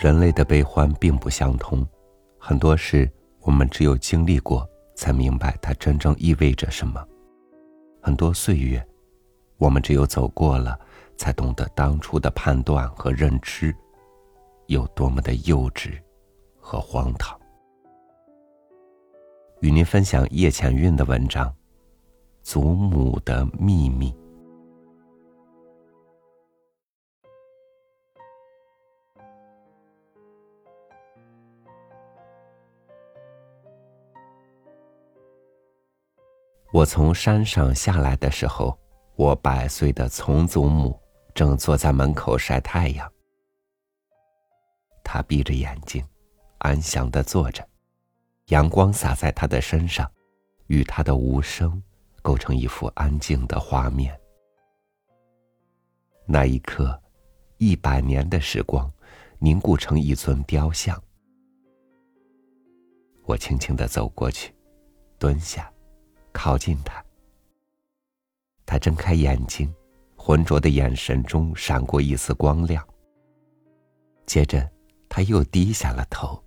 人类的悲欢并不相通，很多事我们只有经历过，才明白它真正意味着什么；很多岁月，我们只有走过了，才懂得当初的判断和认知有多么的幼稚和荒唐。与您分享叶浅韵的文章《祖母的秘密》。我从山上下来的时候，我百岁的从祖母正坐在门口晒太阳。她闭着眼睛，安详的坐着，阳光洒在她的身上，与她的无声构成一幅安静的画面。那一刻，一百年的时光凝固成一尊雕像。我轻轻的走过去，蹲下。靠近他，他睁开眼睛，浑浊的眼神中闪过一丝光亮。接着，他又低下了头，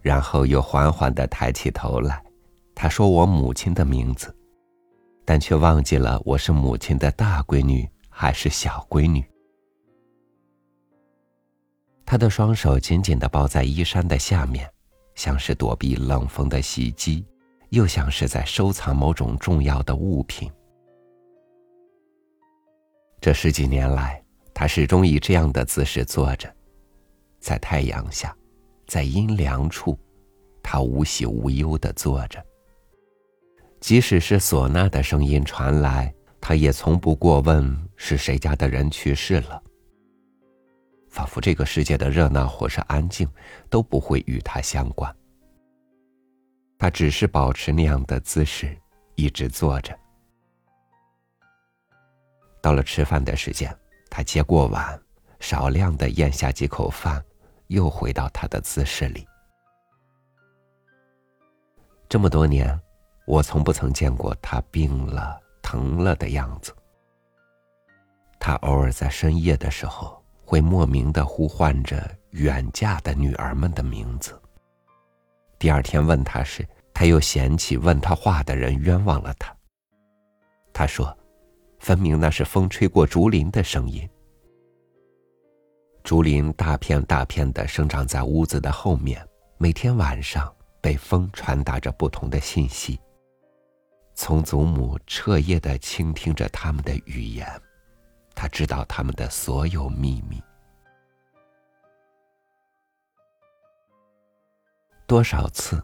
然后又缓缓的抬起头来。他说：“我母亲的名字，但却忘记了我是母亲的大闺女还是小闺女。”他的双手紧紧的抱在衣衫的下面，像是躲避冷风的袭击。又像是在收藏某种重要的物品。这十几年来，他始终以这样的姿势坐着，在太阳下，在阴凉处，他无喜无忧的坐着。即使是唢呐的声音传来，他也从不过问是谁家的人去世了。仿佛这个世界的热闹或是安静，都不会与他相关。他只是保持那样的姿势，一直坐着。到了吃饭的时间，他接过碗，少量的咽下几口饭，又回到他的姿势里。这么多年，我从不曾见过他病了、疼了的样子。他偶尔在深夜的时候，会莫名的呼唤着远嫁的女儿们的名字。第二天问他时，他又嫌弃问他话的人冤枉了他。他说：“分明那是风吹过竹林的声音。竹林大片大片的生长在屋子的后面，每天晚上被风传达着不同的信息。从祖母彻夜的倾听着他们的语言，他知道他们的所有秘密。”多少次，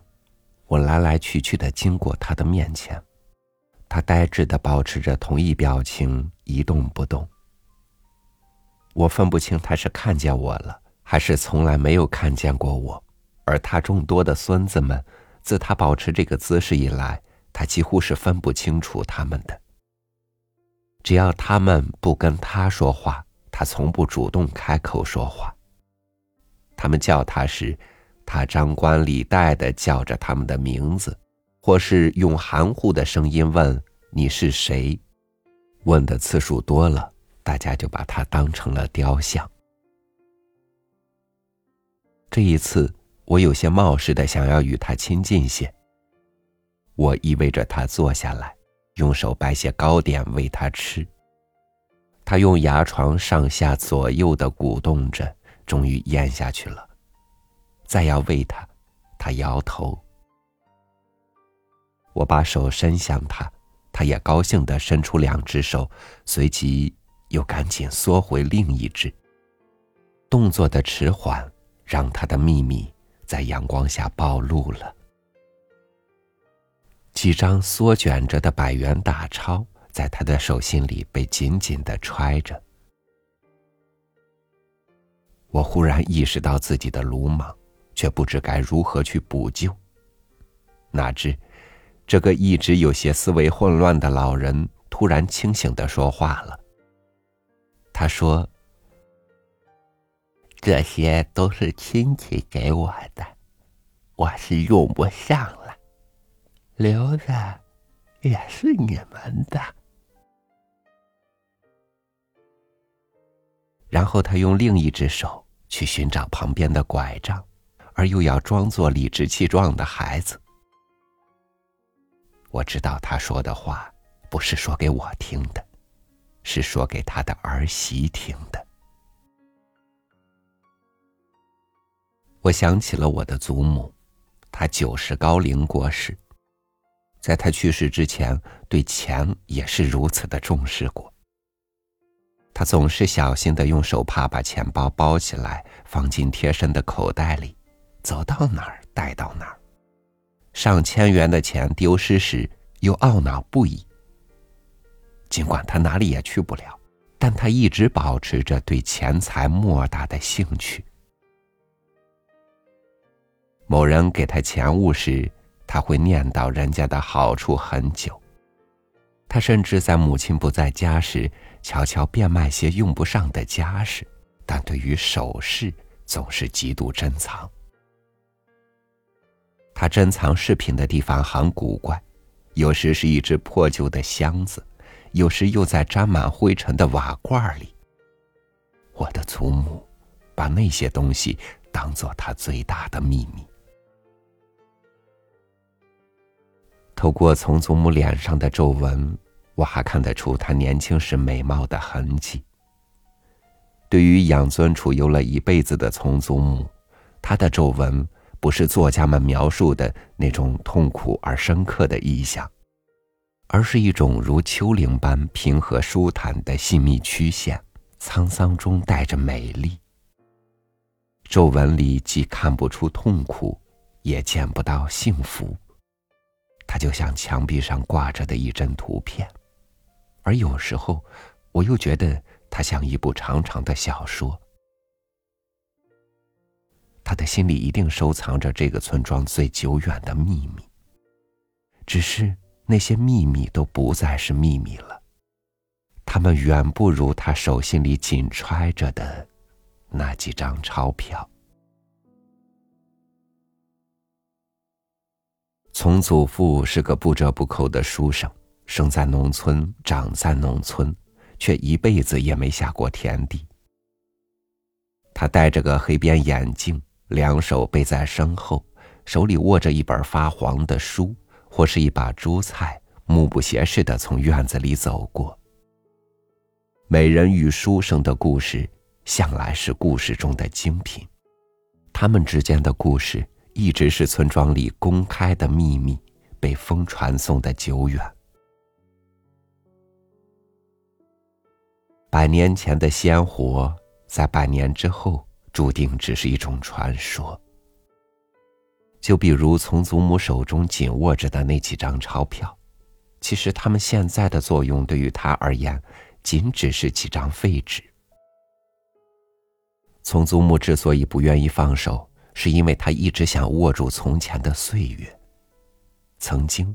我来来去去的经过他的面前，他呆滞的保持着同一表情，一动不动。我分不清他是看见我了，还是从来没有看见过我。而他众多的孙子们，自他保持这个姿势以来，他几乎是分不清楚他们的。只要他们不跟他说话，他从不主动开口说话。他们叫他时。他张冠李戴的叫着他们的名字，或是用含糊的声音问：“你是谁？”问的次数多了，大家就把他当成了雕像。这一次，我有些冒失的想要与他亲近些。我意味着他坐下来，用手摆些糕点喂他吃。他用牙床上下左右的鼓动着，终于咽下去了。再要喂他，他摇头。我把手伸向他，他也高兴的伸出两只手，随即又赶紧缩回另一只。动作的迟缓，让他的秘密在阳光下暴露了。几张缩卷着的百元大钞在他的手心里被紧紧的揣着。我忽然意识到自己的鲁莽。却不知该如何去补救。哪知，这个一直有些思维混乱的老人突然清醒的说话了。他说：“这些都是亲戚给我的，我是用不上了，留着也是你们的。”然后他用另一只手。去寻找旁边的拐杖，而又要装作理直气壮的孩子。我知道他说的话不是说给我听的，是说给他的儿媳听的。我想起了我的祖母，她九十高龄过世，在她去世之前，对钱也是如此的重视过。他总是小心的用手帕把钱包包起来，放进贴身的口袋里，走到哪儿带到哪儿。上千元的钱丢失时，又懊恼不已。尽管他哪里也去不了，但他一直保持着对钱财莫大的兴趣。某人给他钱物时，他会念叨人家的好处很久。他甚至在母亲不在家时。悄悄变卖些用不上的家事，但对于首饰总是极度珍藏。他珍藏饰品的地方很古怪，有时是一只破旧的箱子，有时又在沾满灰尘的瓦罐里。我的祖母把那些东西当做他最大的秘密。透过从祖母脸上的皱纹。我还看得出他年轻时美貌的痕迹。对于养尊处优了一辈子的从祖母，她的皱纹不是作家们描述的那种痛苦而深刻的意象，而是一种如丘陵般平和舒坦的细密曲线，沧桑中带着美丽。皱纹里既看不出痛苦，也见不到幸福，它就像墙壁上挂着的一帧图片。而有时候，我又觉得它像一部长长的小说。他的心里一定收藏着这个村庄最久远的秘密。只是那些秘密都不再是秘密了，他们远不如他手心里紧揣着的那几张钞票。从祖父是个不折不扣的书生。生在农村，长在农村，却一辈子也没下过田地。他戴着个黑边眼镜，两手背在身后，手里握着一本发黄的书，或是一把珠菜，目不斜视的从院子里走过。美人与书生的故事，向来是故事中的精品，他们之间的故事，一直是村庄里公开的秘密，被风传颂的久远。百年前的鲜活，在百年之后注定只是一种传说。就比如从祖母手中紧握着的那几张钞票，其实他们现在的作用对于他而言，仅只是几张废纸。从祖母之所以不愿意放手，是因为他一直想握住从前的岁月。曾经，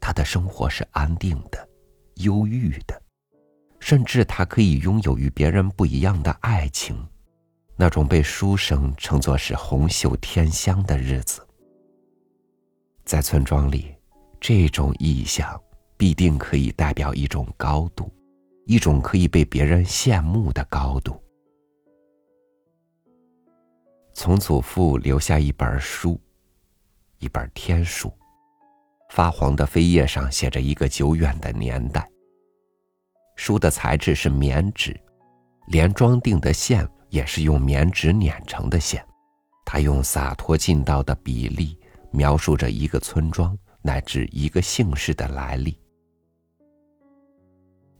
他的生活是安定的，忧郁的。甚至他可以拥有与别人不一样的爱情，那种被书生称作是红袖添香的日子，在村庄里，这种意象必定可以代表一种高度，一种可以被别人羡慕的高度。从祖父留下一本书，一本天书，发黄的扉页上写着一个久远的年代。书的材质是棉纸，连装订的线也是用棉纸碾成的线。他用洒脱劲道的笔力描述着一个村庄乃至一个姓氏的来历。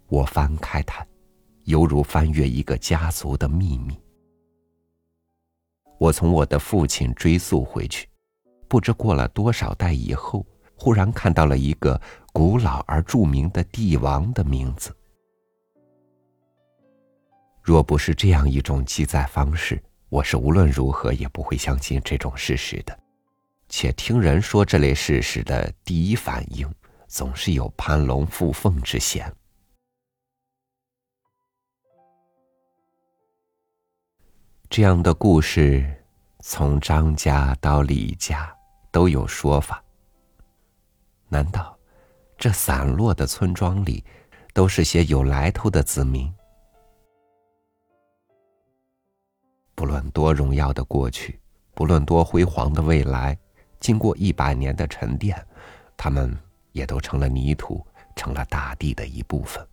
我翻开它，犹如翻阅一个家族的秘密。我从我的父亲追溯回去，不知过了多少代以后，忽然看到了一个古老而著名的帝王的名字。若不是这样一种记载方式，我是无论如何也不会相信这种事实的。且听人说这类事实的第一反应，总是有攀龙附凤之嫌。这样的故事，从张家到李家都有说法。难道这散落的村庄里，都是些有来头的子民？不论多荣耀的过去，不论多辉煌的未来，经过一百年的沉淀，他们也都成了泥土，成了大地的一部分。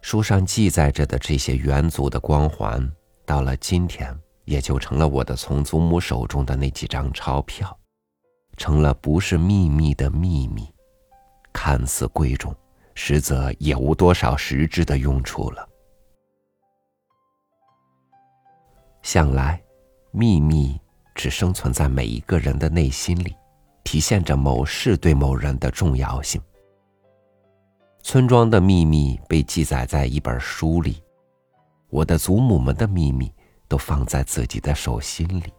书上记载着的这些元祖的光环，到了今天，也就成了我的从祖母手中的那几张钞票，成了不是秘密的秘密，看似贵重，实则也无多少实质的用处了。向来，秘密只生存在每一个人的内心里，体现着某事对某人的重要性。村庄的秘密被记载在一本书里，我的祖母们的秘密都放在自己的手心里。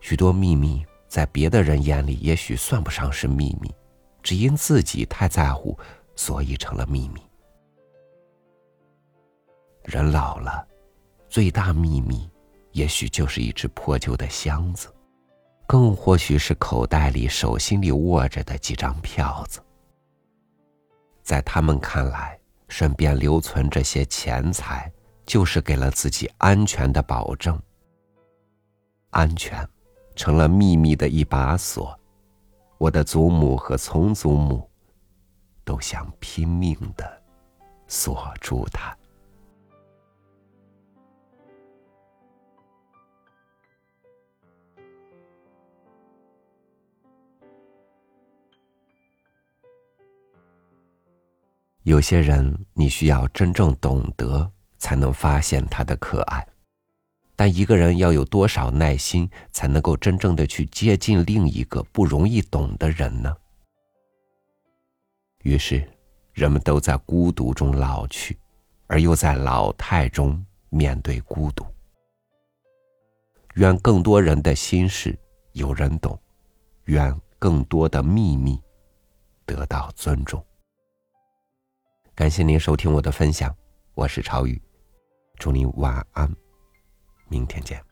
许多秘密在别的人眼里也许算不上是秘密，只因自己太在乎，所以成了秘密。人老了，最大秘密也许就是一只破旧的箱子，更或许是口袋里、手心里握着的几张票子。在他们看来，身边留存这些钱财，就是给了自己安全的保证。安全，成了秘密的一把锁。我的祖母和从祖母，都想拼命的锁住它。有些人，你需要真正懂得，才能发现他的可爱。但一个人要有多少耐心，才能够真正的去接近另一个不容易懂的人呢？于是，人们都在孤独中老去，而又在老态中面对孤独。愿更多人的心事有人懂，愿更多的秘密得到尊重。感谢您收听我的分享，我是朝宇，祝您晚安，明天见。